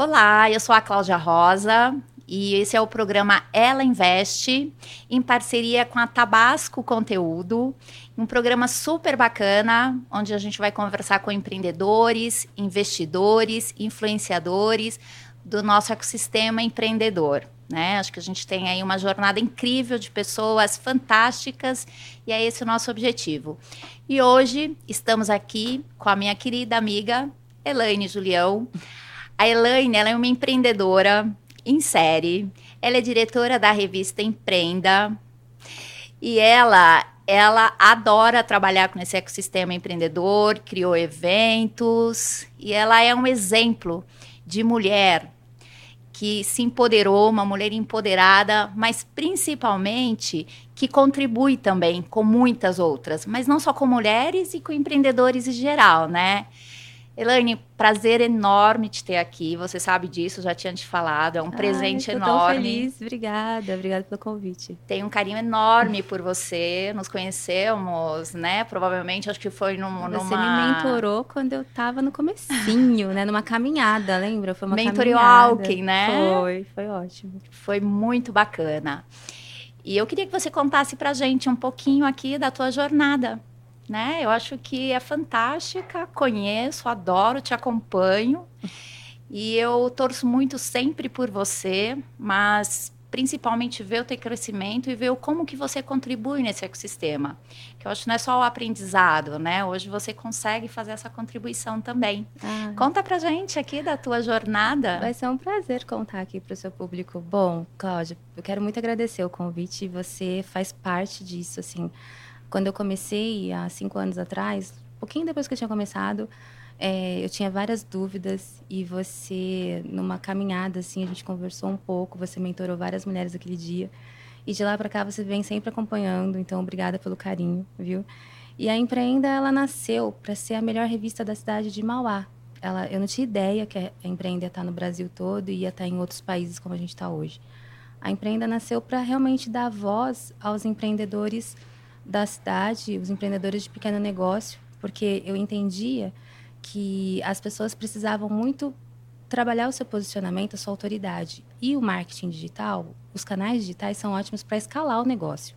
Olá, eu sou a Cláudia Rosa e esse é o programa Ela Investe, em parceria com a Tabasco Conteúdo, um programa super bacana, onde a gente vai conversar com empreendedores, investidores, influenciadores do nosso ecossistema empreendedor. Né? Acho que a gente tem aí uma jornada incrível de pessoas fantásticas e é esse o nosso objetivo. E hoje estamos aqui com a minha querida amiga Elaine Julião. A Elaine, ela é uma empreendedora em série. Ela é diretora da revista Empreenda. E ela, ela adora trabalhar com esse ecossistema empreendedor, criou eventos e ela é um exemplo de mulher que se empoderou, uma mulher empoderada, mas principalmente que contribui também com muitas outras, mas não só com mulheres e com empreendedores em geral, né? Elaine, prazer enorme te ter aqui. Você sabe disso, já tinha te falado. É um Ai, presente enorme. Tão feliz, obrigada, obrigada pelo convite. Tenho um carinho enorme por você. Nos conhecemos, né? Provavelmente, acho que foi num, você numa. Você me mentorou quando eu estava no comecinho, né? Numa caminhada, lembra? Foi uma Mentoriou caminhada. Alckmin, né? Foi, foi ótimo. Foi muito bacana. E eu queria que você contasse pra gente um pouquinho aqui da tua jornada né? Eu acho que é fantástica, conheço, adoro, te acompanho. E eu torço muito sempre por você, mas principalmente ver o teu crescimento e ver como que você contribui nesse ecossistema. Que eu acho que não é só o aprendizado, né? Hoje você consegue fazer essa contribuição também. Ah. Conta pra gente aqui da tua jornada. Vai ser um prazer contar aqui para o seu público. Bom, Cláudia, eu quero muito agradecer o convite. Você faz parte disso, assim. Quando eu comecei, há cinco anos atrás, um pouquinho depois que eu tinha começado, é, eu tinha várias dúvidas e você, numa caminhada, assim, a gente conversou um pouco, você mentorou várias mulheres aquele dia. E de lá para cá você vem sempre acompanhando, então obrigada pelo carinho, viu? E a Empreenda, ela nasceu para ser a melhor revista da cidade de Mauá. Ela, eu não tinha ideia que a Empreenda ia estar no Brasil todo e ia estar em outros países como a gente está hoje. A Empreenda nasceu para realmente dar voz aos empreendedores da cidade, os empreendedores de pequeno negócio, porque eu entendia que as pessoas precisavam muito trabalhar o seu posicionamento, a sua autoridade. E o marketing digital, os canais digitais são ótimos para escalar o negócio.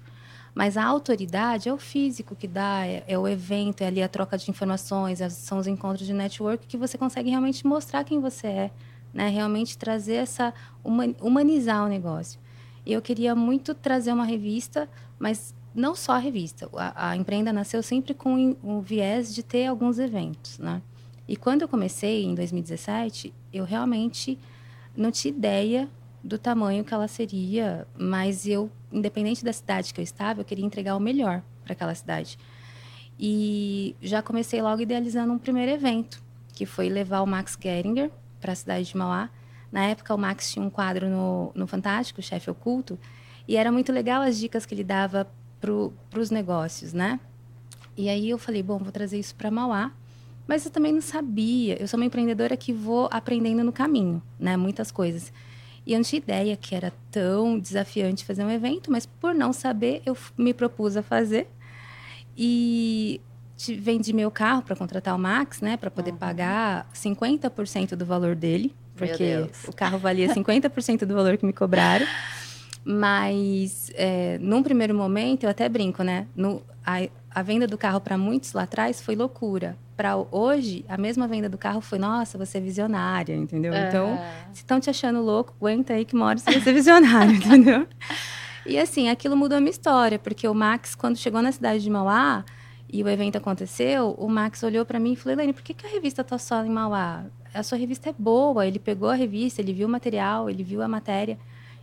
Mas a autoridade é o físico que dá, é, é, o evento, é ali a troca de informações, é, são os encontros de network que você consegue realmente mostrar quem você é, né? Realmente trazer essa humanizar o negócio. Eu queria muito trazer uma revista, mas não só a revista. A, a Empreenda nasceu sempre com o viés de ter alguns eventos, né? E quando eu comecei, em 2017, eu realmente não tinha ideia do tamanho que ela seria, mas eu, independente da cidade que eu estava, eu queria entregar o melhor para aquela cidade. E já comecei logo idealizando um primeiro evento, que foi levar o Max Geringer para a cidade de Mauá. Na época, o Max tinha um quadro no, no Fantástico, Chefe Oculto, e era muito legal as dicas que ele dava para os negócios, né? E aí eu falei, bom, vou trazer isso para Mauá. Mas eu também não sabia. Eu sou uma empreendedora que vou aprendendo no caminho, né? Muitas coisas. E eu não tinha ideia que era tão desafiante fazer um evento, mas por não saber, eu me propus a fazer. E vendi meu carro para contratar o Max, né? Para poder uhum. pagar 50% do valor dele. Porque o carro valia 50% do valor que me cobraram. Mas, é, num primeiro momento, eu até brinco, né? No, a, a venda do carro para muitos lá atrás foi loucura. Para hoje, a mesma venda do carro foi, nossa, você é visionária, entendeu? É. Então, se estão te achando louco, aguenta aí que uma hora você vai ser visionário, entendeu? E assim, aquilo mudou a minha história, porque o Max, quando chegou na cidade de Mauá e o evento aconteceu, o Max olhou para mim e falou: Elaine, por que, que a revista tá só em Mauá? A sua revista é boa. Ele pegou a revista, ele viu o material, ele viu a matéria.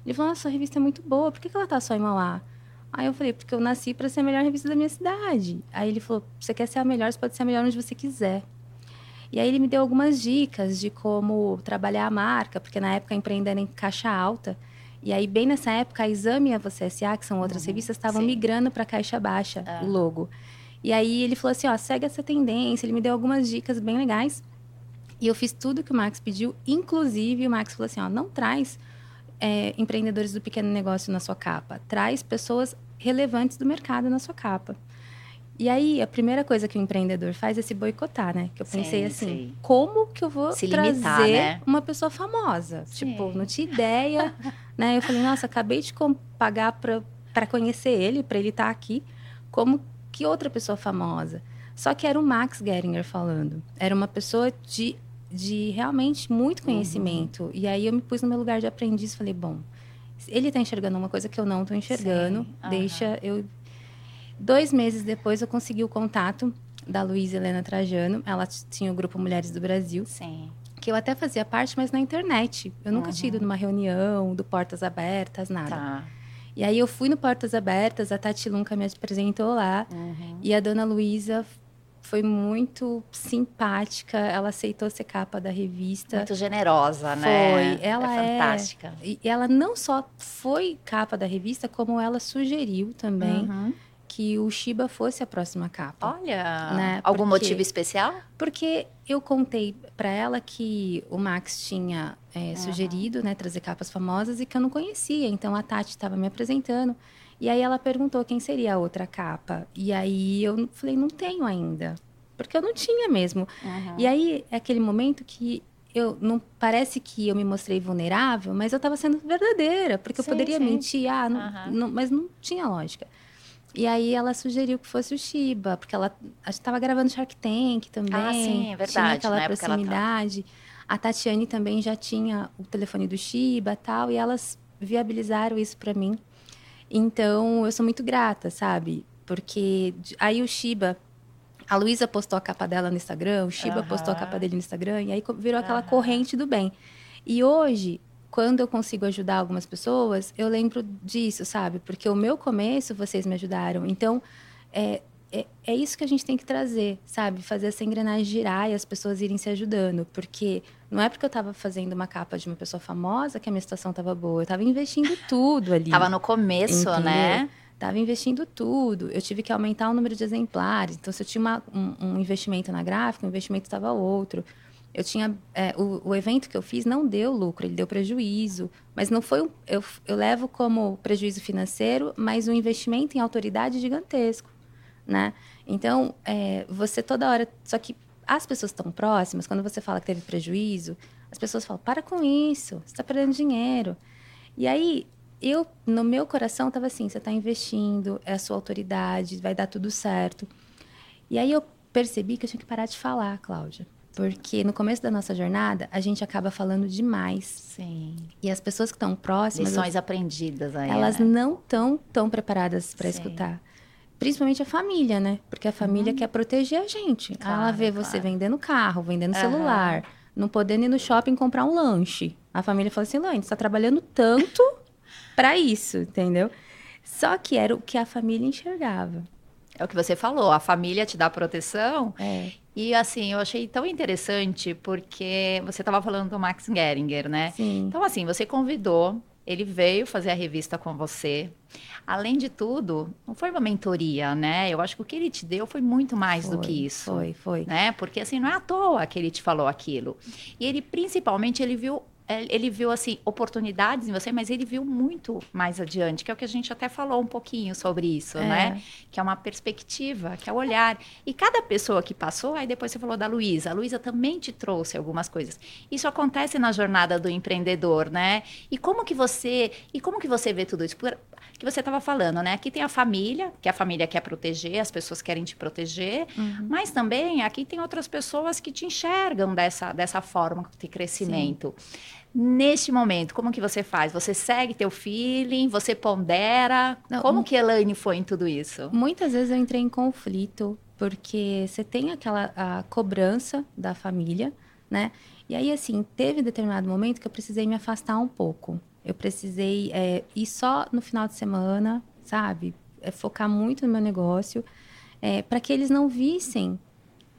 Ele falou, nossa, a revista é muito boa, por que, que ela tá só em Mauá? Aí eu falei, porque eu nasci para ser a melhor revista da minha cidade. Aí ele falou, você quer ser a melhor, você pode ser a melhor onde você quiser. E aí ele me deu algumas dicas de como trabalhar a marca, porque na época empreendendo em caixa alta. E aí, bem nessa época, a Exame e a Você S.A., que são outras uhum, revistas, estavam migrando para caixa baixa, ah. o logo. E aí ele falou assim, ó, segue essa tendência. Ele me deu algumas dicas bem legais. E eu fiz tudo que o Max pediu, inclusive o Max falou assim, ó, não traz é, empreendedores do pequeno negócio na sua capa. Traz pessoas relevantes do mercado na sua capa. E aí, a primeira coisa que o empreendedor faz é se boicotar, né? Que eu pensei Sim, assim, sim. como que eu vou Se trazer limitar, né? uma pessoa famosa? Sim. Tipo, não tinha ideia, né? Eu falei, nossa, acabei de pagar pra conhecer ele, pra ele estar aqui. Como que outra pessoa famosa? Só que era o Max Geringer falando. Era uma pessoa de, de realmente muito conhecimento. E aí eu me pus no meu lugar de aprendiz falei, bom, ele tá enxergando uma coisa que eu não tô enxergando. Aham. Deixa eu. Dois meses depois eu consegui o contato da Luísa Helena Trajano. Ela tinha o grupo Mulheres do Brasil, Sim. que eu até fazia parte, mas na internet. Eu nunca tinha ido numa reunião do Portas Abertas, nada. Tá. E aí eu fui no Portas Abertas, a Tati Lunca me apresentou lá. Uhum. E a dona Luísa foi muito simpática. Ela aceitou ser capa da revista. Muito generosa, né? Foi. Ela é é- fantástica. E ela não só foi capa da revista, como ela sugeriu também Uhum. que o Shiba fosse a próxima capa. Olha, Né, algum porque- motivo especial? Porque eu contei pra ela que o Max tinha é, Aham. sugerido, né, trazer capas famosas e que eu não conhecia. Então a Tati estava me apresentando. E aí ela perguntou quem seria a outra capa. E aí eu falei, não tenho ainda. Porque eu não tinha mesmo. Uhum. E aí é aquele momento que eu não parece que eu me mostrei vulnerável, mas eu estava sendo verdadeira, porque Sim, eu poderia sim. mentir, ah, não- Aham. não- mas não tinha lógica. E aí ela sugeriu que fosse o Shiba, porque ela estava gravando Shark Tank também. Ah, sim, é verdade, Tinha aquela tava. proximidade. A Tatiane também já tinha o telefone do Shiba tal, e elas viabilizaram isso para mim. Então, eu sou muito grata, sabe? Porque aí o Shiba, a Luísa postou a capa dela no Instagram, o Shiba postou a capa dele no Instagram, e aí virou aquela Aham. corrente do bem. E hoje, quando eu consigo ajudar algumas pessoas, eu lembro disso, sabe? Porque o meu começo, vocês me ajudaram. Então, é, é, é isso que a gente tem que trazer, sabe? Fazer essa engrenagem girar e as pessoas irem se ajudando. Porque não é porque eu estava fazendo uma capa de uma pessoa famosa que a minha situação estava boa. Eu estava investindo tudo ali. Tava no começo, Entendeu? né? Estava investindo tudo. Eu tive que aumentar o número de exemplares. Então, se eu tinha uma- um, um investimento na gráfica, o investimento estava outro. Eu tinha. é, o, o evento que eu fiz não deu lucro, ele deu prejuízo. Mas não foi um. Eu, eu levo como prejuízo financeiro, mas um investimento em autoridade gigantesco. Né? Então, é, você toda hora. Só que as pessoas estão próximas, quando você fala que teve prejuízo, as pessoas falam: para com isso, você está perdendo dinheiro. E aí, eu, no meu coração, estava assim: você está investindo, é a sua autoridade, vai dar tudo certo. E aí eu percebi que eu tinha que parar de falar, Cláudia. Porque no começo da nossa jornada, a gente acaba falando demais. Sim. E as pessoas que estão próximas, Lições aprendidas aí. elas né? não estão tão preparadas para escutar. Principalmente a família, né? Porque a família quer proteger a gente. Ela Uhum. Claro, vê você claro. vendendo carro, vendendo Aham. celular, não podendo ir no shopping comprar um lanche. A família fala assim, Lane, você está trabalhando tanto para isso, entendeu? Só que era o que a família enxergava. É o que você falou, a família te dá proteção. É. E assim, eu achei tão interessante porque você estava falando do Max Geringer, né? Sim. Então, assim, você convidou, ele veio fazer a revista com você. Além de tudo, não foi uma mentoria, né? Eu acho que o que ele te deu foi muito mais do Foi, que isso. Foi, foi. Né? Porque assim, não é à toa que ele te falou aquilo. E ele, principalmente, ele viu. Ele viu, assim, oportunidades em você, mas ele viu muito mais adiante, que é o que a gente até falou um pouquinho sobre isso, É. né? Que é uma perspectiva, que é o olhar. E cada pessoa que passou, aí depois você falou da Luísa. A Luísa também te trouxe algumas coisas. Isso acontece na jornada do empreendedor, né? E como que você, e como que você vê tudo isso? Por- que você estava falando, né? Aqui tem a família, que a família quer proteger, as pessoas querem te proteger, Uhum. mas também aqui tem outras pessoas que te enxergam dessa, dessa forma de crescimento. Neste momento, como que você faz? Você segue teu feeling? Você pondera? Não, como que Elaine foi em tudo isso? Muitas vezes eu entrei em conflito, porque você tem aquela a cobrança da família, né? E aí, assim, teve determinado momento que eu precisei me afastar um pouco. Eu precisei é, ir só no final de semana, sabe? É, focar muito no meu negócio, para que eles não vissem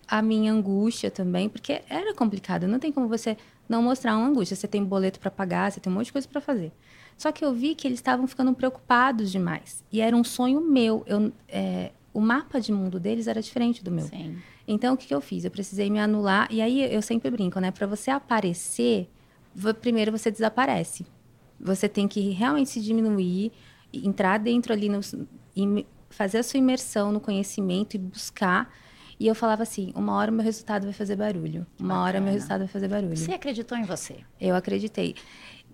a minha angústia também, porque era complicado. Não tem como você não mostrar uma angústia. Você tem boleto para pagar, você tem um monte de coisa para fazer. Só que eu vi que eles estavam ficando preocupados demais. E era um sonho meu. Eu, é, o mapa de mundo deles era diferente do meu. Sim. Então, o que, que eu fiz? Eu precisei me anular. E aí, eu sempre brinco, né? Para você aparecer, primeiro você desaparece. Você tem que realmente se diminuir, entrar dentro ali no, e fazer a sua imersão no conhecimento e buscar. E eu falava assim: uma hora meu resultado vai fazer barulho. Uma Bacana. hora meu resultado vai fazer barulho. Você acreditou em você? Eu acreditei.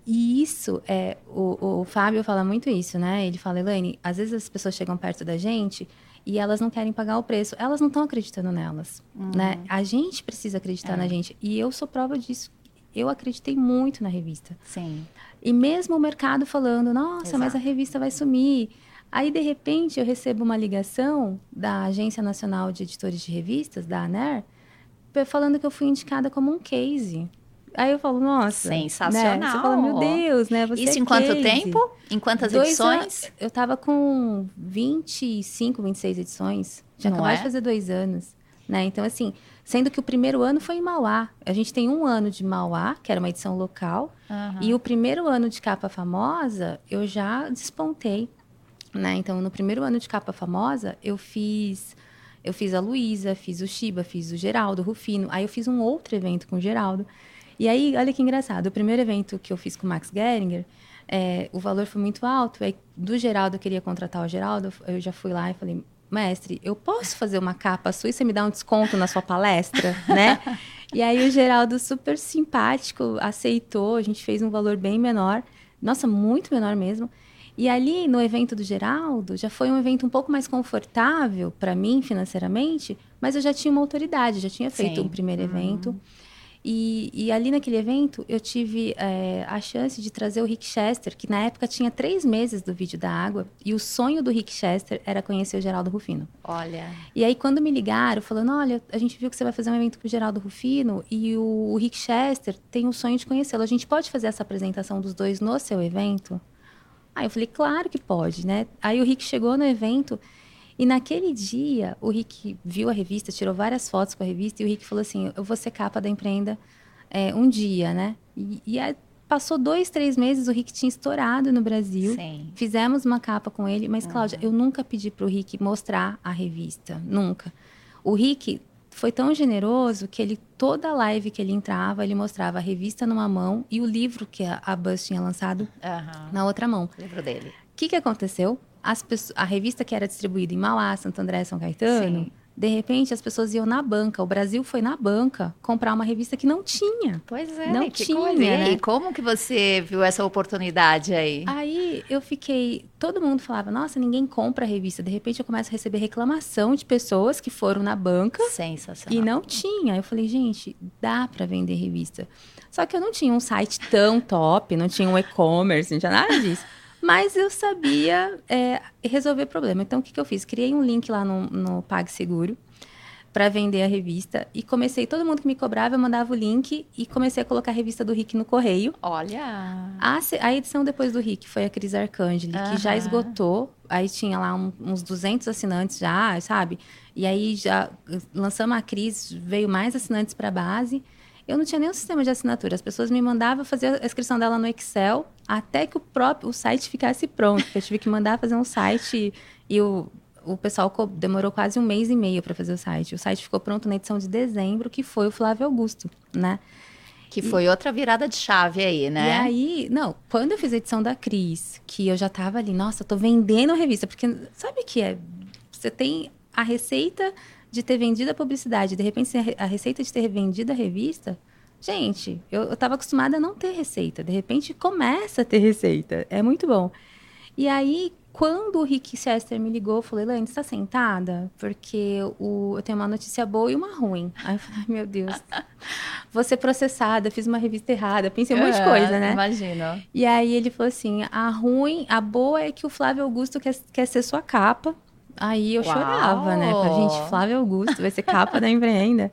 E isso é. O, o Fábio fala muito isso, né? Ele fala, Elaine, às vezes as pessoas chegam perto da gente e elas não querem pagar o preço. Elas não estão acreditando nelas, uhum. né? A gente precisa acreditar é. na gente. E eu sou prova disso. Eu acreditei muito na revista. Sim. E mesmo o mercado falando, nossa, Exato. mas a revista vai sumir. Aí, de repente, eu recebo uma ligação da Agência Nacional de Editores de Revistas, da ANER, falando que eu fui indicada como um case. Aí eu falo, nossa. Sensacional. Né? Você fala, meu Deus, né? Você Isso é em quanto case. tempo? Em quantas Dois edições? An... Eu tava com 25, 26 edições. Já acabei é? de fazer dois anos. Né? Então, assim, sendo que o primeiro ano foi em Mauá. A gente tem um ano de Mauá, que era uma edição local. Uhum. E o primeiro ano de capa famosa, eu já despontei. Né? Então, no primeiro ano de capa famosa, eu fiz. Eu fiz a Luísa, fiz o Shiba, fiz o Geraldo, o Rufino. Aí eu fiz um outro evento com o Geraldo. E aí, olha que engraçado, o primeiro evento que eu fiz com o Max Geringer, é, o valor foi muito alto. Aí, do Geraldo, eu queria contratar o Geraldo, eu já fui lá e falei, mestre, eu posso fazer uma capa sua e você me dá um desconto na sua palestra, né? e aí o Geraldo, super simpático, aceitou, a gente fez um valor bem menor, nossa, muito menor mesmo. E ali no evento do Geraldo, já foi um evento um pouco mais confortável para mim financeiramente, mas eu já tinha uma autoridade, já tinha feito Sim. um primeiro uhum. evento. E, e, ali naquele evento eu tive é, a chance de trazer o Rick Chester, que na época tinha três meses do vídeo da água, e o sonho do Rick Chester era conhecer o Geraldo Rufino. Olha. E aí quando me ligaram, falando, olha, a gente viu que você vai fazer um evento com o Geraldo Rufino e o, o Rick Chester tem o sonho de conhecê-lo. A gente pode fazer essa apresentação dos dois no seu evento? Aí eu falei, claro que pode, né? Aí o Rick chegou no evento e naquele dia, o Rick viu a revista, tirou várias fotos com a revista, e o Rick falou assim: Eu vou ser capa da Empreenda é, um dia, né? E, e aí, passou dois, três meses, o Rick tinha estourado no Brasil. Sim. Fizemos uma capa com ele, mas, Cláudia, uhum. eu nunca pedi para o Rick mostrar a revista. Nunca. O Rick foi tão generoso que ele toda live que ele entrava, ele mostrava a revista numa mão e o livro que a, a Buzz tinha lançado uhum. na outra mão. O livro dele. O que, que aconteceu? Pessoas, a revista que era distribuída em Mauá, Santo André, São Caetano, Sim. De repente as pessoas iam na banca. O Brasil foi na banca comprar uma revista que não tinha. Pois é, não tinha. Coisa. Né? E como que você viu essa oportunidade aí? Aí eu fiquei. Todo mundo falava, nossa, ninguém compra a revista. De repente eu começo a receber reclamação de pessoas que foram na banca. Sensacional. E não tinha. Eu falei, gente, dá para vender revista. Só que eu não tinha um site tão top, não tinha um e-commerce, não tinha nada disso. Mas eu sabia é, resolver problema. Então, o que, que eu fiz? Criei um link lá no, no PagSeguro para vender a revista e comecei todo mundo que me cobrava eu mandava o link e comecei a colocar a revista do Rick no correio olha a, a edição depois do Rick foi a Cris Arcangeli uhum. que já esgotou aí tinha lá um, uns 200 assinantes já sabe e aí já lançamos a Cris veio mais assinantes para a base eu não tinha nenhum sistema de assinatura. As pessoas me mandavam fazer a inscrição dela no Excel até que o próprio o site ficasse pronto. Eu tive que mandar fazer um site e o, o pessoal demorou quase um mês e meio para fazer o site. O site ficou pronto na edição de dezembro, que foi o Flávio Augusto, né? Que foi e, outra virada de chave aí, né? E aí, não, quando eu fiz a edição da Cris, que eu já tava ali, nossa, tô vendendo a revista, porque sabe o que é? Você tem a receita de ter vendido a publicidade, de repente a receita de ter vendido a revista, gente, eu estava acostumada a não ter receita. De repente começa a ter receita. É muito bom. E aí, quando o Rick Chester me ligou, eu falei, Lane, está sentada? Porque o, eu tenho uma notícia boa e uma ruim. Aí eu falei, meu Deus, vou ser processada, fiz uma revista errada, pensei um monte de coisa, né? Imagino. E aí ele falou assim: a ruim, a boa é que o Flávio Augusto quer, quer ser sua capa. Aí eu Uau. chorava, né? Falei, gente, Flávio Augusto vai ser capa da empreenda.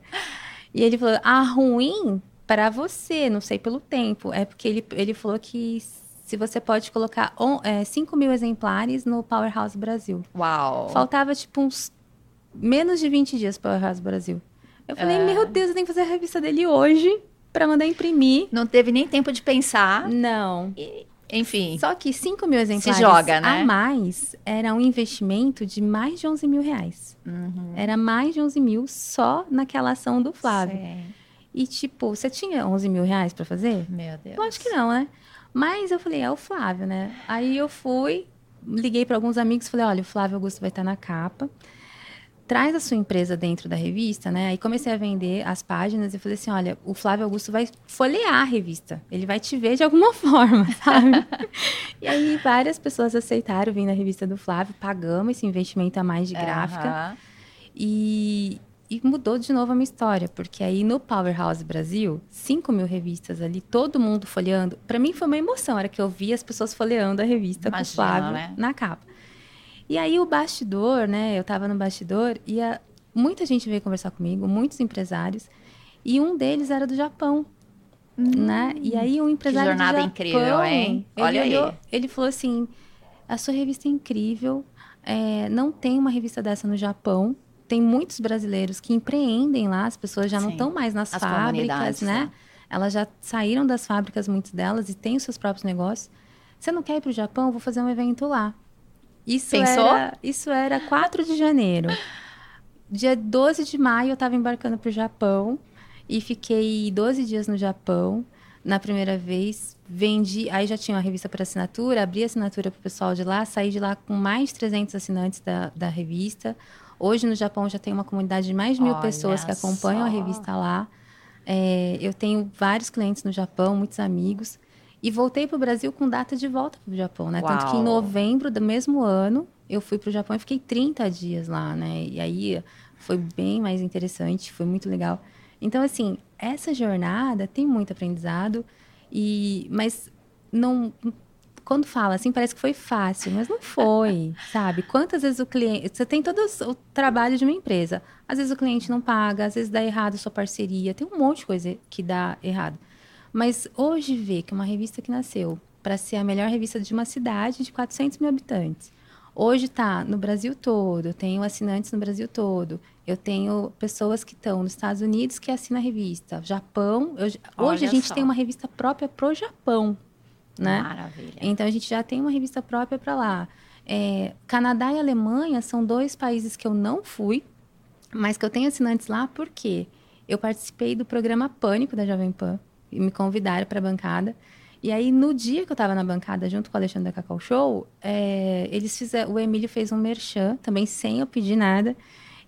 E ele falou: a ruim para você, não sei pelo tempo, é porque ele, ele falou que se você pode colocar on, é, 5 mil exemplares no Powerhouse Brasil. Uau! Faltava, tipo, uns menos de 20 dias para Powerhouse Brasil. Eu falei, é. meu Deus, eu tenho que fazer a revista dele hoje para mandar imprimir. Não teve nem tempo de pensar. Não. E, enfim. Só que 5 mil exemplares joga, né? a mais era um investimento de mais de 11 mil reais. Uhum. Era mais de 11 mil só naquela ação do Flávio. Sim. E, tipo, você tinha 11 mil reais para fazer? Meu Deus. Lógico que não, né? Mas eu falei, é o Flávio, né? Aí eu fui, liguei para alguns amigos e falei: olha, o Flávio Augusto vai estar na capa traz a sua empresa dentro da revista, né? Aí comecei a vender as páginas e falei assim, olha, o Flávio Augusto vai folhear a revista, ele vai te ver de alguma forma, sabe? e aí várias pessoas aceitaram vir na revista do Flávio, pagamos esse investimento a mais de gráfica uhum. e, e mudou de novo a minha história, porque aí no Powerhouse Brasil, 5 mil revistas ali, todo mundo folheando, para mim foi uma emoção, era que eu via as pessoas folheando a revista Imagina, com o Flávio né? na capa. E aí o bastidor, né? Eu estava no bastidor e a, muita gente veio conversar comigo, muitos empresários, e um deles era do Japão. Hum, né? E aí um empresário que jornada do Japão, incrível, hein? Olha olhou, aí. Ele falou assim: a sua revista é incrível. É, não tem uma revista dessa no Japão. Tem muitos brasileiros que empreendem lá, as pessoas já Sim. não estão mais nas as fábricas, né? né? Elas já saíram das fábricas, muitas delas, e têm os seus próprios negócios. Você não quer ir para o Japão? Vou fazer um evento lá. Isso Pensou? Era, isso era 4 de janeiro. Dia 12 de maio eu estava embarcando para o Japão e fiquei 12 dias no Japão. Na primeira vez, vendi, aí já tinha uma revista para assinatura, abri a assinatura para o pessoal de lá, saí de lá com mais de 300 assinantes da, da revista. Hoje no Japão já tem uma comunidade de mais de mil Olha pessoas que acompanham só. a revista lá. É, eu tenho vários clientes no Japão, muitos amigos. E voltei para o Brasil com data de volta para o Japão, né? Uau. Tanto que em novembro do mesmo ano, eu fui para o Japão e fiquei 30 dias lá, né? E aí foi bem mais interessante, foi muito legal. Então, assim, essa jornada tem muito aprendizado, e mas não quando fala assim, parece que foi fácil, mas não foi, sabe? Quantas vezes o cliente. Você tem todo o trabalho de uma empresa. Às vezes o cliente não paga, às vezes dá errado a sua parceria, tem um monte de coisa que dá errado. Mas hoje ver que uma revista que nasceu para ser a melhor revista de uma cidade de 400 mil habitantes. Hoje está no Brasil todo, eu tenho assinantes no Brasil todo. Eu tenho pessoas que estão nos Estados Unidos que assinam a revista. Japão, eu, hoje a gente só. tem uma revista própria para o Japão, né? Maravilha. Então a gente já tem uma revista própria para lá. É, Canadá e Alemanha são dois países que eu não fui, mas que eu tenho assinantes lá porque eu participei do programa Pânico da Jovem Pan e me convidaram para a bancada. E aí, no dia que eu estava na bancada, junto com o Alexandre da Cacau Show, é, eles fizeram, o Emílio fez um merchan, também sem eu pedir nada.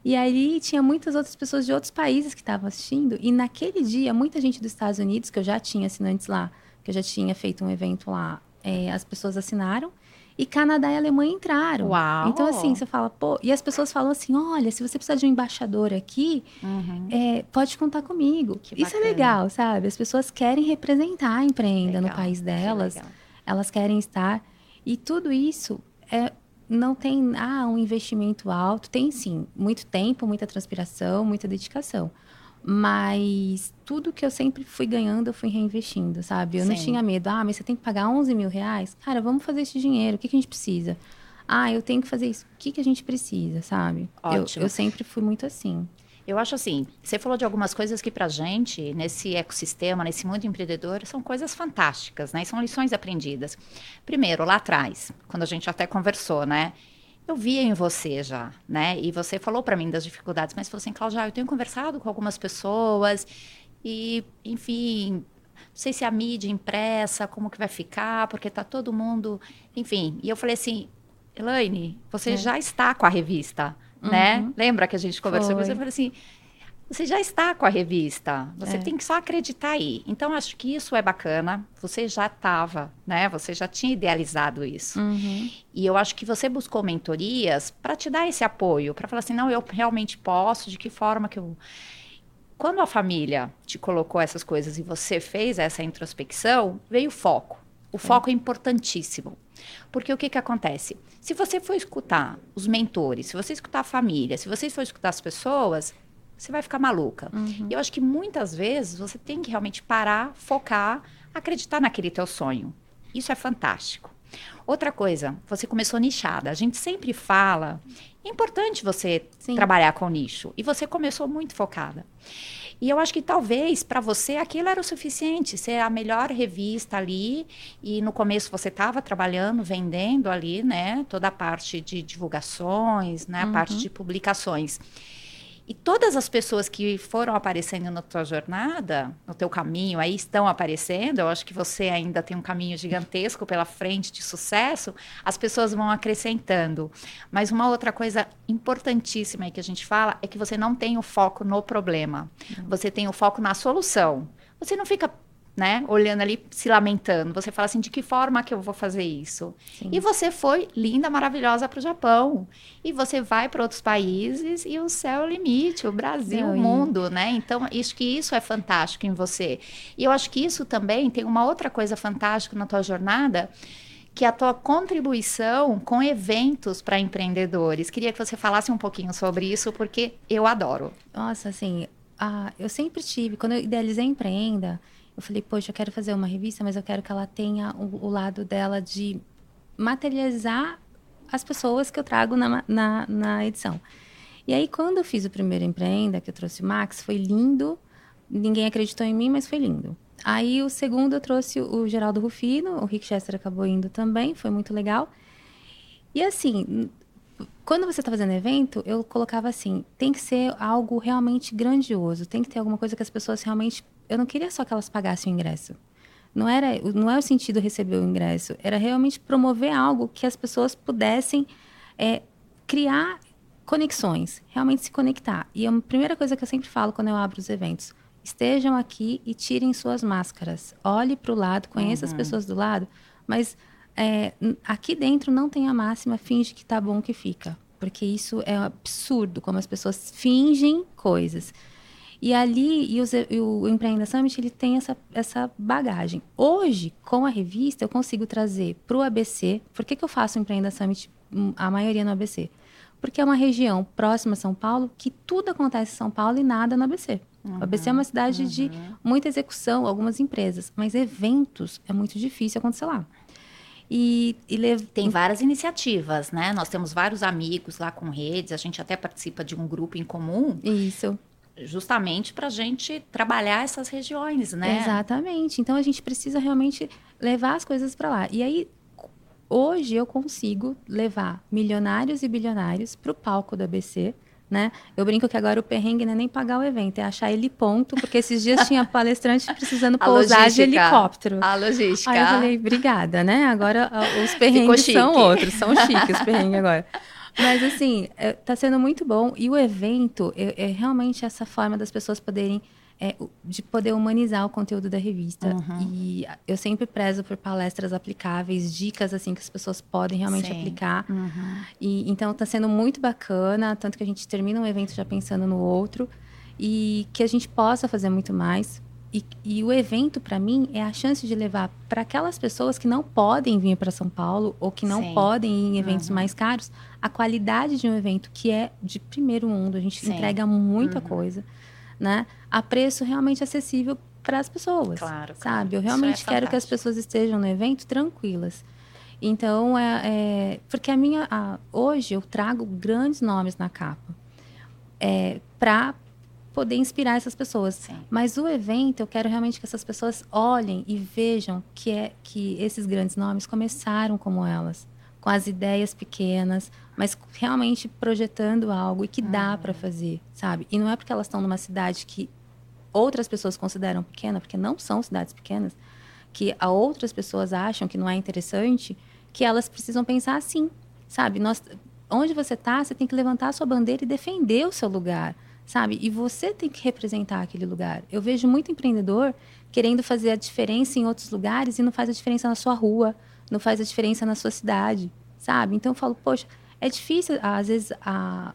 E aí tinha muitas outras pessoas de outros países que estavam assistindo. E naquele dia, muita gente dos Estados Unidos, que eu já tinha assinantes lá, que eu já tinha feito um evento lá, é, as pessoas assinaram. E Canadá e Alemanha entraram. Uau. Então, assim, você fala, pô. E as pessoas falam assim: olha, se você precisar de um embaixador aqui, uhum. é, pode contar comigo. Que Isso é legal, sabe? As pessoas querem representar a empreenda legal. no país delas. Elas querem estar. E tudo isso é, não tem ah, um investimento alto. Tem sim, muito tempo, muita transpiração, muita dedicação. Mas tudo que eu sempre fui ganhando, eu fui reinvestindo, sabe? Eu Sim. não tinha medo. Ah, mas você tem que pagar 11 mil reais? Cara, vamos fazer esse dinheiro. O que, que a gente precisa? Ah, eu tenho que fazer isso. O que, que a gente precisa, sabe? Ótimo. Eu, eu sempre fui muito assim. Eu acho assim, você falou de algumas coisas que pra gente, nesse ecossistema, nesse mundo empreendedor, são coisas fantásticas, né? E são lições aprendidas. Primeiro, lá atrás, quando a gente até conversou, né? Eu via em você já, né? E você falou para mim das dificuldades, mas falou assim, Cláudia, eu tenho conversado com algumas pessoas e, enfim, não sei se a mídia impressa, como que vai ficar, porque tá todo mundo, enfim. E eu falei assim, Elaine, você é. já está com a revista, né? uhum. né? Lembra que a gente conversou? Foi. Você falou assim, você já está com a revista. Você é. tem que só acreditar aí. Então, acho que isso é bacana. Você já estava, né? Você já tinha idealizado isso. Uhum. E eu acho que você buscou mentorias para te dar esse apoio, para falar assim, não, eu realmente posso, de que forma que eu. Quando a família te colocou essas coisas e você fez essa introspecção, veio o foco. O foco é importantíssimo. Porque o que, que acontece? Se você for escutar os mentores, se você escutar a família, se você for escutar as pessoas, você vai ficar maluca. Uhum. E eu acho que muitas vezes você tem que realmente parar, focar, acreditar naquele teu sonho. Isso é fantástico. Outra coisa, você começou nichada. A gente sempre fala, é importante você Sim. trabalhar com nicho. E você começou muito focada. E eu acho que talvez para você aquilo era o suficiente, ser a melhor revista ali. E no começo você estava trabalhando, vendendo ali, né? Toda a parte de divulgações, né? A parte uhum. de publicações. E todas as pessoas que foram aparecendo na tua jornada, no teu caminho, aí estão aparecendo, eu acho que você ainda tem um caminho gigantesco pela frente de sucesso, as pessoas vão acrescentando. Mas uma outra coisa importantíssima aí que a gente fala é que você não tem o foco no problema. Você tem o foco na solução. Você não fica né? Olhando ali, se lamentando. Você fala assim, de que forma que eu vou fazer isso? Sim. E você foi linda, maravilhosa para o Japão. E você vai para outros países e o céu é o limite, o Brasil, o mundo, né? Então, acho que isso é fantástico em você. E eu acho que isso também tem uma outra coisa fantástica na tua jornada, que é a tua contribuição com eventos para empreendedores. Queria que você falasse um pouquinho sobre isso, porque eu adoro. Nossa, assim, ah, eu sempre tive, quando eu idealizei Empreenda, eu falei, poxa, eu quero fazer uma revista, mas eu quero que ela tenha o, o lado dela de materializar as pessoas que eu trago na, na, na, edição. E aí, quando eu fiz o primeiro Empreenda, que eu trouxe o Max, foi lindo. Ninguém acreditou em mim, mas foi lindo. Aí, o segundo, eu trouxe o Geraldo Rufino. O Rick Chester acabou indo também, foi muito legal. E assim, quando você está fazendo evento, eu colocava assim: tem que ser algo realmente grandioso, tem que ter alguma coisa que as pessoas realmente eu não queria só que elas pagassem o ingresso. Não era, não é o sentido receber o ingresso, era realmente promover algo que as pessoas pudessem é, criar conexões, realmente se conectar. E a primeira coisa que eu sempre falo quando eu abro os eventos, estejam aqui e tirem suas máscaras. Olhe para o lado, conheça uhum. as pessoas do lado, mas é, aqui dentro não tem a máxima, finge que tá bom que fica. Porque isso é absurdo, como as pessoas fingem coisas. E ali, e, os, e o Empreenda Summit, ele tem essa, essa bagagem. Hoje, com a revista, eu consigo trazer para o ABC. Por que, que eu faço o Empreenda Summit, hum, a maioria no ABC? Porque é uma região próxima a São Paulo que tudo acontece em São Paulo e nada no ABC. Uhum, o ABC é uma cidade uhum. de muita execução, algumas empresas, mas eventos é muito difícil acontecer lá. E, e lev... tem várias iniciativas, né? Nós temos vários amigos lá com redes, a gente até participa de um grupo em comum. Isso justamente para a gente trabalhar essas regiões, né? Exatamente. Então a gente precisa realmente levar as coisas para lá. E aí hoje eu consigo levar milionários e bilionários para o palco da ABC. Né? Eu brinco que agora o perrengue não é nem pagar o evento, é achar ele ponto, porque esses dias tinha palestrante precisando pousar de helicóptero. A logística. Aí eu falei, obrigada, né? Agora os perrengues são outros, são chiques os perrengues agora. Mas assim, é, tá sendo muito bom. E o evento é, é realmente essa forma das pessoas poderem. É, de poder humanizar o conteúdo da revista. Uhum. E eu sempre prezo por palestras aplicáveis, dicas assim que as pessoas podem realmente Sim. aplicar. Uhum. E então está sendo muito bacana, tanto que a gente termina um evento já pensando no outro e que a gente possa fazer muito mais. E, e o evento, para mim, é a chance de levar para aquelas pessoas que não podem vir para São Paulo ou que não Sim. podem ir em eventos uhum. mais caros, a qualidade de um evento que é de primeiro mundo. A gente Sim. entrega muita uhum. coisa, né? A preço realmente acessível para as pessoas. Claro, sabe? Claro. Eu realmente é quero que as pessoas estejam no evento tranquilas. Então, é, é porque a minha. A, hoje eu trago grandes nomes na capa. É, para poder inspirar essas pessoas. Sim. Mas o evento, eu quero realmente que essas pessoas olhem e vejam que é que esses grandes nomes começaram como elas, com as ideias pequenas, mas realmente projetando algo e que dá uhum. para fazer, sabe? E não é porque elas estão numa cidade que outras pessoas consideram pequena, porque não são cidades pequenas, que a outras pessoas acham que não é interessante, que elas precisam pensar assim, sabe? Nós, onde você está, você tem que levantar a sua bandeira e defender o seu lugar sabe? E você tem que representar aquele lugar. Eu vejo muito empreendedor querendo fazer a diferença em outros lugares e não faz a diferença na sua rua, não faz a diferença na sua cidade, sabe? Então eu falo, poxa, é difícil, às vezes, a...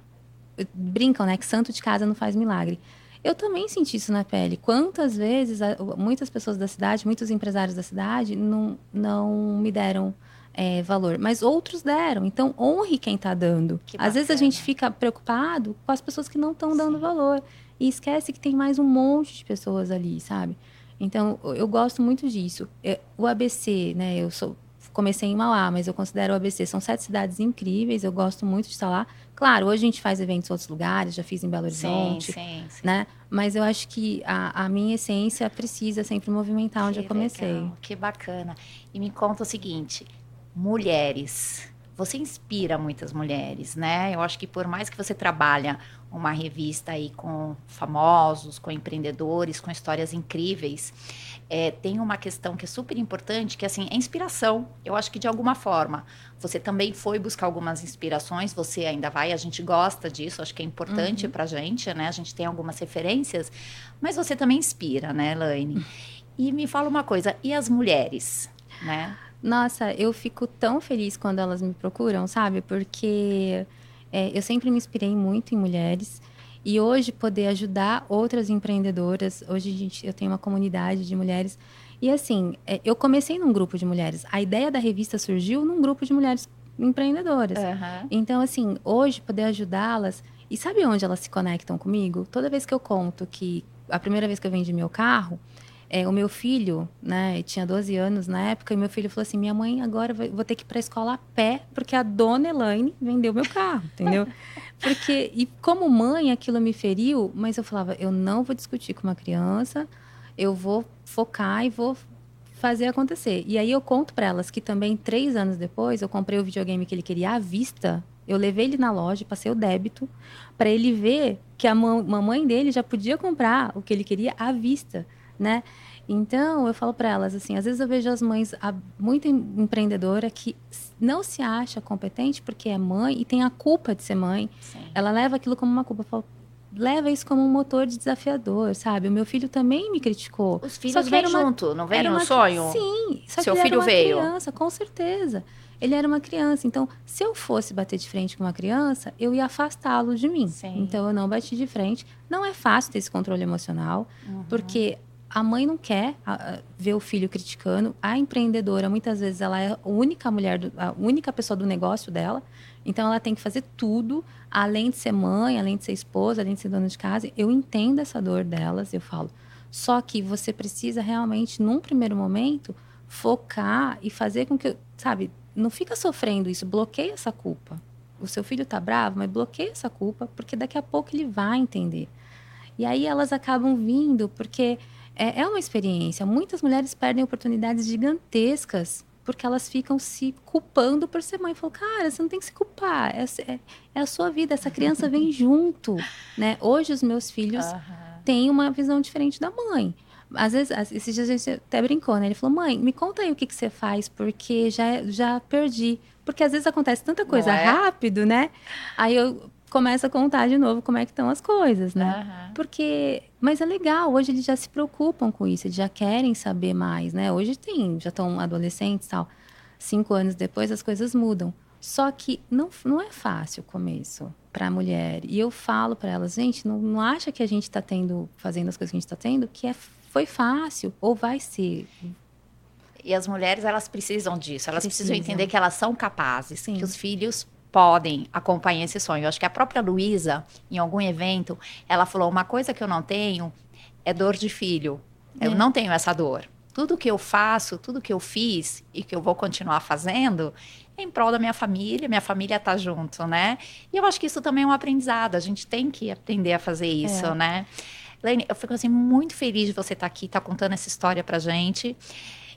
brincam, né, que santo de casa não faz milagre. Eu também senti isso na pele. Quantas vezes muitas pessoas da cidade, muitos empresários da cidade não, não me deram é, valor, mas outros deram. Então, honre quem está dando. Às vezes a gente fica preocupado com as pessoas que não estão dando valor e esquece que tem mais um monte de pessoas ali, sabe? Então, eu gosto muito disso. É, o ABC, né? Eu sou, comecei em Mauá, mas eu considero o ABC. São sete cidades incríveis, eu gosto muito de estar lá. Claro, hoje a gente faz eventos em outros lugares, já fiz em Belo Horizonte, sim, sim, sim. né? Mas eu acho que a, a, minha essência precisa sempre movimentar onde que eu comecei. Legal, que bacana. E me conta o seguinte, mulheres. Você inspira muitas mulheres, né? Eu acho que por mais que você trabalha uma revista aí com famosos, com empreendedores, com histórias incríveis, é, tem uma questão que é super importante, que assim, é inspiração. Eu acho que de alguma forma você também foi buscar algumas inspirações, você ainda vai, a gente gosta disso, acho que é importante uhum. pra gente, né? A gente tem algumas referências, mas você também inspira, né, Elaine? E me fala uma coisa, e as mulheres, né? Nossa, eu fico tão feliz quando elas me procuram, sabe? Porque é, eu sempre me inspirei muito em mulheres. E hoje poder ajudar outras empreendedoras, hoje gente, eu tenho uma comunidade de mulheres. E assim, é, eu comecei num grupo de mulheres. A ideia da revista surgiu num grupo de mulheres empreendedoras. Uhum. Então, assim, hoje poder ajudá-las. E sabe onde elas se conectam comigo? Toda vez que eu conto que a primeira vez que eu vendi meu carro, é, o meu filho, né, tinha 12 anos na época, e meu filho falou assim: minha mãe agora vai, vou ter que ir para a escola a pé, porque a dona Elaine vendeu meu carro, entendeu? Porque, e como mãe, aquilo me feriu, mas eu falava: eu não vou discutir com uma criança, eu vou focar e vou fazer acontecer. E aí eu conto para elas que também, três anos depois, eu comprei o videogame que ele queria à vista. Eu levei ele na loja, passei o débito, para ele ver que a mamãe dele já podia comprar o que ele queria à vista né? Então, eu falo para elas assim, às vezes eu vejo as mães muito empreendedora que não se acha competente porque é mãe e tem a culpa de ser mãe. Sim. Ela leva aquilo como uma culpa. Eu falo, leva isso como um motor de desafiador, sabe? O meu filho também me criticou. Os filhos vêm junto, não vem no uma... sonho? Sim. Só Seu que filho veio? criança, com certeza. Ele era uma criança. Então, se eu fosse bater de frente com uma criança, eu ia afastá-lo de mim. Sim. Então, eu não bati de frente. Não é fácil ter esse controle emocional, uhum. porque a mãe não quer ver o filho criticando. A empreendedora, muitas vezes, ela é a única mulher, do, a única pessoa do negócio dela. Então, ela tem que fazer tudo, além de ser mãe, além de ser esposa, além de ser dona de casa. Eu entendo essa dor delas, eu falo. Só que você precisa realmente, num primeiro momento, focar e fazer com que, sabe, não fica sofrendo isso, bloqueia essa culpa. O seu filho tá bravo, mas bloqueia essa culpa, porque daqui a pouco ele vai entender. E aí elas acabam vindo, porque é, é uma experiência. Muitas mulheres perdem oportunidades gigantescas porque elas ficam se culpando por ser mãe. Falou, cara, você não tem que se culpar. É, é, é a sua vida, essa criança vem junto. Né? Hoje, os meus filhos uhum. têm uma visão diferente da mãe. Às vezes, esses dias a gente até brincou, né? Ele falou, mãe, me conta aí o que, que você faz, porque já, já perdi. Porque às vezes acontece tanta coisa é? rápido, né? Aí eu começa a contar de novo como é que estão as coisas, né? Uhum. Porque, mas é legal, hoje eles já se preocupam com isso, eles já querem saber mais, né? Hoje tem, já estão adolescentes tal. Cinco anos depois as coisas mudam. Só que não, não é fácil o começo para a mulher. E eu falo para elas, gente, não, não acha que a gente está tendo, fazendo as coisas que a gente está tendo, que é, foi fácil ou vai ser. E as mulheres, elas precisam disso. Elas precisam, precisam entender que elas são capazes, Sim. que os filhos podem acompanhar esse sonho. Eu acho que a própria Luísa, em algum evento, ela falou: uma coisa que eu não tenho é dor de filho. Eu é. não tenho essa dor. Tudo que eu faço, tudo que eu fiz e que eu vou continuar fazendo é em prol da minha família, minha família tá junto, né? E eu acho que isso também é um aprendizado, a gente tem que aprender a fazer isso, é. né? Lene, eu fico assim muito feliz de você estar tá aqui, estar tá contando essa história pra gente.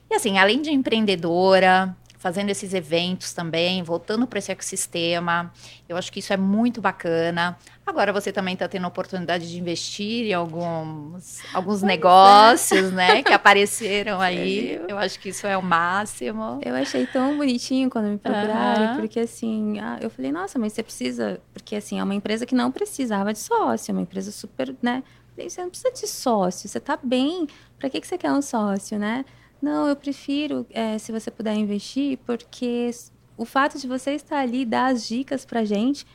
E assim, além de empreendedora, fazendo esses eventos também, voltando para esse ecossistema. Eu acho que isso é muito bacana. Agora você também está tendo a oportunidade de investir em alguns, alguns negócios, né, que apareceram aí. Eu acho que isso é o máximo. Eu achei tão bonitinho quando me procuraram, uhum. porque assim, ah, eu falei, nossa, mas você precisa, porque assim, é uma empresa que não precisava de sócio, é uma empresa super, né? Você não precisa de sócio, você está bem, para que, que você quer um sócio, né? Não, eu prefiro, é, se você puder investir, porque o fato de você estar ali, dar as dicas pra gente.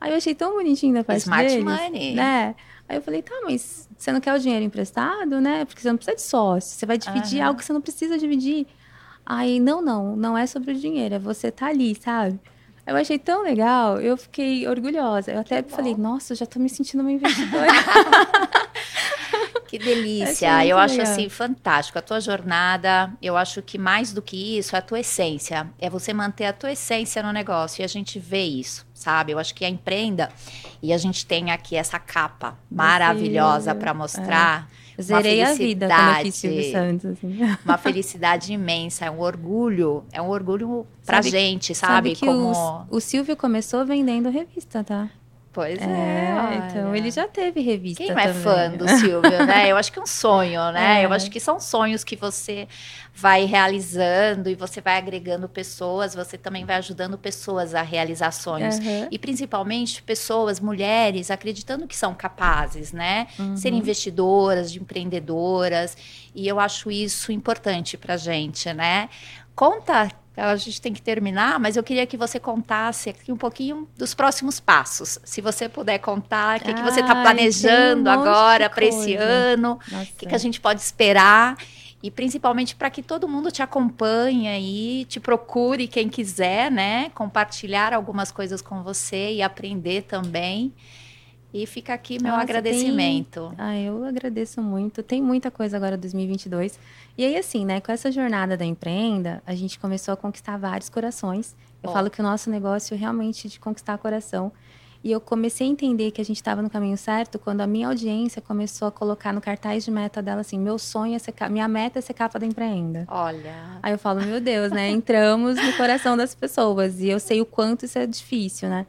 Aí eu achei tão bonitinho da parte Smart deles, money. Né? Aí eu falei, tá, mas você não quer o dinheiro emprestado, né? Porque você não precisa de sócio. Você vai dividir uhum. algo que você não precisa dividir. Aí, não, não, não é sobre o dinheiro, é você tá ali, sabe? Eu achei tão legal, eu fiquei orgulhosa. Eu até falei, nossa, eu já tô me sentindo uma investidora. Que delícia. Eu acho assim fantástico. A tua jornada, eu acho que mais do que isso, é a tua essência. É você manter a tua essência no negócio. E a gente vê isso, sabe? Eu acho que a empreenda. E a gente tem aqui essa capa maravilhosa para mostrar. É. Zerei a vida quando eu fiz Silvio Santos. Assim. Uma felicidade imensa, é um orgulho. É um orgulho pra sabe, gente, sabe? sabe Como... o, o Silvio começou vendendo revista, tá? Pois é. é então ele já teve revista. Quem não é também. fã do Silvio, né? Eu acho que é um sonho, né? É. Eu acho que são sonhos que você vai realizando e você vai agregando pessoas, você também vai ajudando pessoas a realizar sonhos. Aham. E principalmente pessoas, mulheres, acreditando que são capazes, né? Uhum. Serem investidoras, de empreendedoras. E eu acho isso importante pra gente, né? Conta, a gente tem que terminar, mas eu queria que você contasse aqui um pouquinho dos próximos passos. Se você puder contar, o que, que você está planejando um agora para esse ano, o que, que a gente pode esperar. E principalmente para que todo mundo te acompanhe aí, te procure quem quiser, né? Compartilhar algumas coisas com você e aprender também. E fica aqui meu Nossa, agradecimento. Ah, eu agradeço muito. Tem muita coisa agora 2022. E aí, assim, né, com essa jornada da empreenda, a gente começou a conquistar vários corações. Eu Ó. falo que o nosso negócio é realmente de conquistar coração. E eu comecei a entender que a gente estava no caminho certo quando a minha audiência começou a colocar no cartaz de meta dela assim: meu sonho é ser, ca- minha meta é ser capa da empreenda. Olha, Aí eu falo, meu Deus, né? Entramos no coração das pessoas. E eu sei o quanto isso é difícil, né?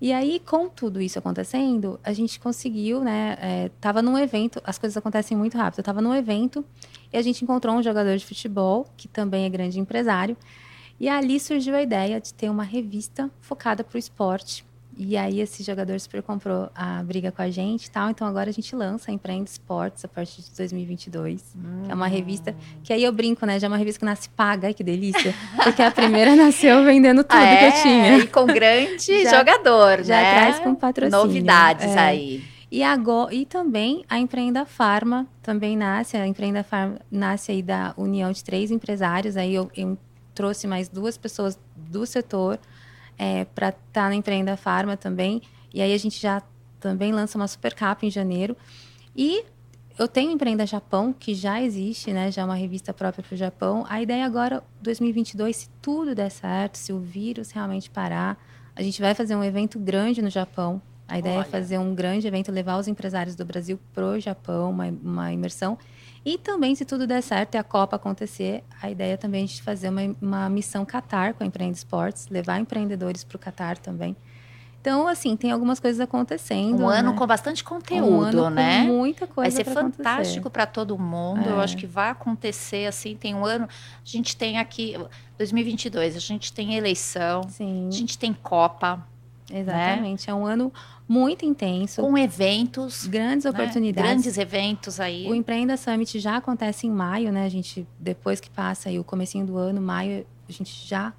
E aí, com tudo isso acontecendo, a gente conseguiu, né? É, tava num evento, as coisas acontecem muito rápido. Eu tava num evento e a gente encontrou um jogador de futebol, que também é grande empresário. E ali surgiu a ideia de ter uma revista focada para o esporte. E aí esse jogador super comprou a briga com a gente e tal. Então agora a gente lança a Empreende Esportes a partir de 2022. Que é uma revista que aí eu brinco, né? Já é uma revista que nasce paga, ai que delícia. Porque a primeira nasceu vendendo tudo Ah, que é? eu tinha. E com grande Já- jogador, já né? traz com patrocínio. Novidades É. aí. E, agora, e também a Empreenda Farma também nasce. A Empreenda Farma nasce aí da união de três empresários. Aí eu, eu trouxe mais duas pessoas do setor para estar na Empreenda Farma também. E aí a gente já também lança uma super capa em janeiro. E eu tenho Empreenda Japão, que já existe, né? Já é uma revista própria para o Japão. A ideia agora, 2022, se tudo der certo, se o vírus realmente parar, a gente vai fazer um evento grande no Japão. A ideia Olha. é fazer um grande evento, levar os empresários do Brasil pro Japão, uma, uma imersão. E também, se tudo der certo e a Copa acontecer, a ideia também é de fazer uma, uma missão Qatar com a Empreende Esportes, levar empreendedores para o Qatar também. Então, assim, tem algumas coisas acontecendo. Um ano né? com bastante um conteúdo, ano né? Com muita Vai coisa ser pra acontecer. fantástico para todo mundo. Eu É. acho que vai acontecer assim. Tem um ano. A gente tem aqui 2022. A gente tem eleição. Sim, A gente tem Copa exatamente. É um ano muito intenso, com eventos, grandes né? oportunidades. grandes eventos aí. O Empreenda Summit já acontece em maio, né? A gente, depois que passa aí o comecinho do ano, maio, a gente já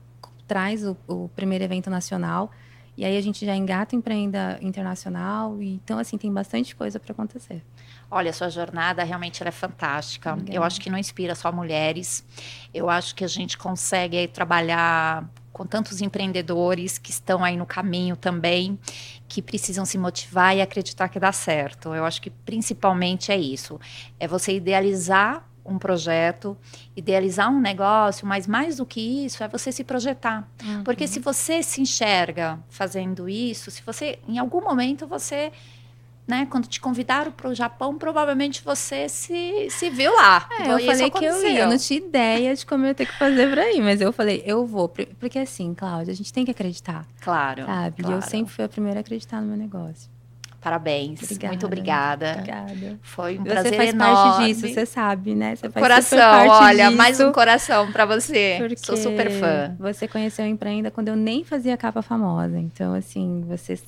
traz o, o primeiro evento nacional. E aí a gente já engata Empreenda Internacional. E, então, assim, tem bastante coisa para acontecer. Olha, sua jornada realmente é fantástica. Eu acho que não inspira só mulheres. Eu acho que a gente consegue aí, trabalhar com tantos empreendedores que estão aí no caminho também, que precisam se motivar e acreditar que dá certo. Eu acho que principalmente é isso. É você idealizar um projeto, idealizar um negócio, mas mais do que isso é você se projetar. Porque se você se enxerga fazendo isso, se você, em algum momento, você, né, quando te convidaram para o Japão, provavelmente você se, se viu lá. É, Então, eu falei que eu ia, eu não tinha ideia de como eu ia ter que fazer pra ir, mas eu falei, eu vou. Por- Porque assim, Cláudia, a gente tem que acreditar, Claro, sabe? E eu claro. sempre fui a primeira a acreditar no meu negócio. Parabéns. Obrigada. Muito obrigada. Obrigada. Foi um Você prazer faz enorme. parte disso, você sabe, né? Você faz Coração, olha, disso. mais um coração para você. Porque Sou super fã. Você conheceu a Empreenda quando eu nem fazia capa famosa. Então, assim, você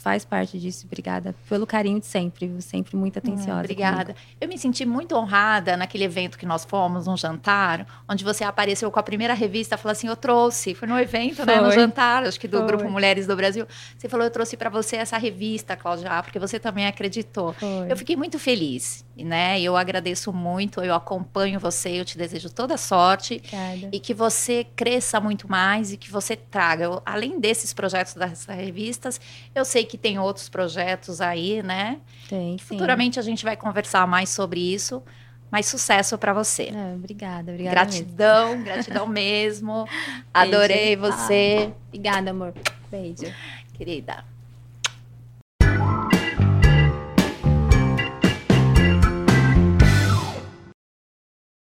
faz parte disso. Obrigada pelo carinho de sempre, sempre muito atenciosa. Hum, obrigada. Eu me senti muito honrada naquele evento que nós fomos, um jantar, onde você apareceu com a primeira revista, falou assim: Eu trouxe. Foi no evento, né? No Foi. jantar, acho que do Foi. Grupo Mulheres do Brasil. Você falou: Eu trouxe para você essa revista, Cláudia, porque você também acreditou. Foi. Eu fiquei muito feliz, né? Eu agradeço muito, eu acompanho você, eu te desejo toda sorte. Obrigada. E que você cresça muito mais e que você traga. Eu, além desses projetos dessas revistas, eu sei que tem outros projetos aí, né? Tem, sim. Futuramente a gente vai conversar mais sobre isso. Mas sucesso para você. É, obrigada, obrigada. mesmo. Gratidão, gratidão mesmo. Adorei Beijo. você, Obrigada, amor. Beijo. querida.